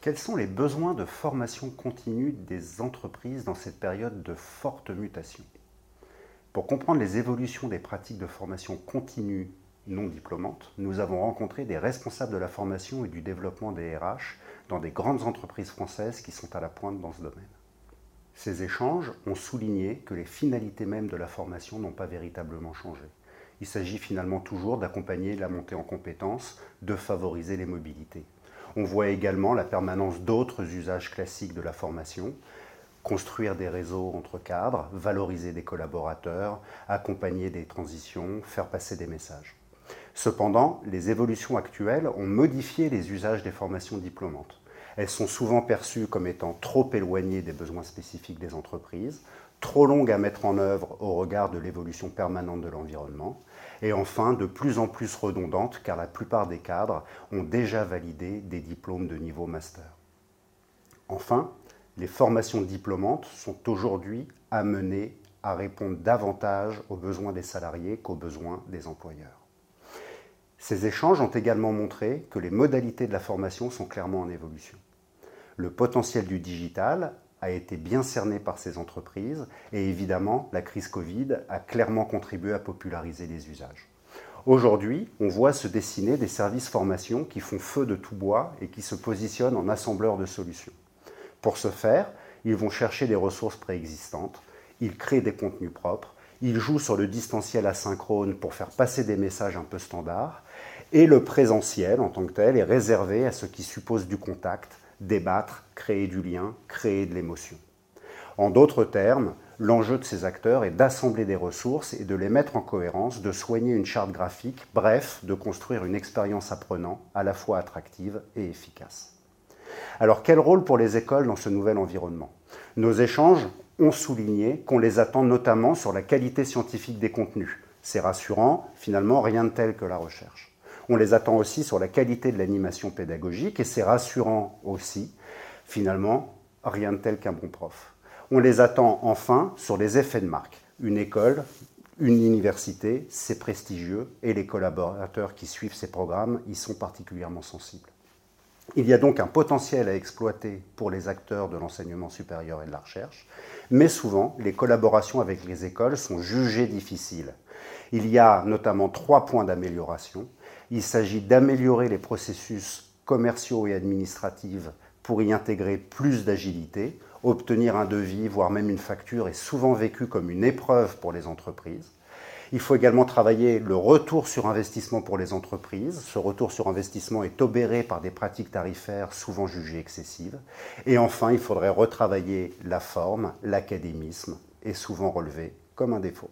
Quels sont les besoins de formation continue des entreprises dans cette période de forte mutation? Pour comprendre les évolutions des pratiques de formation continue non diplômantes, nous avons rencontré des responsables de la formation et du développement des RH dans des grandes entreprises françaises qui sont à la pointe dans ce domaine. Ces échanges ont souligné que les finalités mêmes de la formation n'ont pas véritablement changé. Il s'agit finalement toujours d'accompagner la montée en compétences, de favoriser les mobilités. On voit également la permanence d'autres usages classiques de la formation, construire des réseaux entre cadres, valoriser des collaborateurs, accompagner des transitions, faire passer des messages. Cependant, les évolutions actuelles ont modifié les usages des formations diplômantes. Elles sont souvent perçues comme étant trop éloignées des besoins spécifiques des entreprises, trop longues à mettre en œuvre au regard de l'évolution permanente de l'environnement, et enfin de plus en plus redondantes car la plupart des cadres ont déjà validé des diplômes de niveau master. Enfin, les formations diplômantes sont aujourd'hui amenées à répondre davantage aux besoins des salariés qu'aux besoins des employeurs. Ces échanges ont également montré que les modalités de la formation sont clairement en évolution. Le potentiel du digital a été bien cerné par ces entreprises et évidemment, la crise Covid a clairement contribué à populariser les usages. Aujourd'hui, on voit se dessiner des services formation qui font feu de tout bois et qui se positionnent en assembleurs de solutions. Pour ce faire, ils vont chercher des ressources préexistantes, ils créent des contenus propres, ils jouent sur le distanciel asynchrone pour faire passer des messages un peu standards, et le présentiel en tant que tel est réservé à ce qui suppose du contact, débattre, créer du lien, créer de l'émotion. En d'autres termes, l'enjeu de ces acteurs est d'assembler des ressources et de les mettre en cohérence, de soigner une charte graphique, bref, de construire une expérience apprenant à la fois attractive et efficace. Alors quel rôle pour les écoles dans ce nouvel environnement? Nos échanges ont souligné qu'on les attend notamment sur la qualité scientifique des contenus. C'est rassurant, finalement rien de tel que la recherche. On les attend aussi sur la qualité de l'animation pédagogique et c'est rassurant aussi, finalement, rien de tel qu'un bon prof. On les attend enfin sur les effets de marque. Une école, une université, c'est prestigieux et les collaborateurs qui suivent ces programmes y sont particulièrement sensibles. Il y a donc un potentiel à exploiter pour les acteurs de l'enseignement supérieur et de la recherche, mais souvent les collaborations avec les écoles sont jugées difficiles. Il y a notamment trois points d'amélioration. Il s'agit d'améliorer les processus commerciaux et administratifs pour y intégrer plus d'agilité. Obtenir un devis, voire même une facture, est souvent vécu comme une épreuve pour les entreprises. Il faut également travailler le retour sur investissement pour les entreprises. Ce retour sur investissement est obéré par des pratiques tarifaires souvent jugées excessives. Et enfin, il faudrait retravailler la forme, l'académisme, est souvent relevé comme un défaut.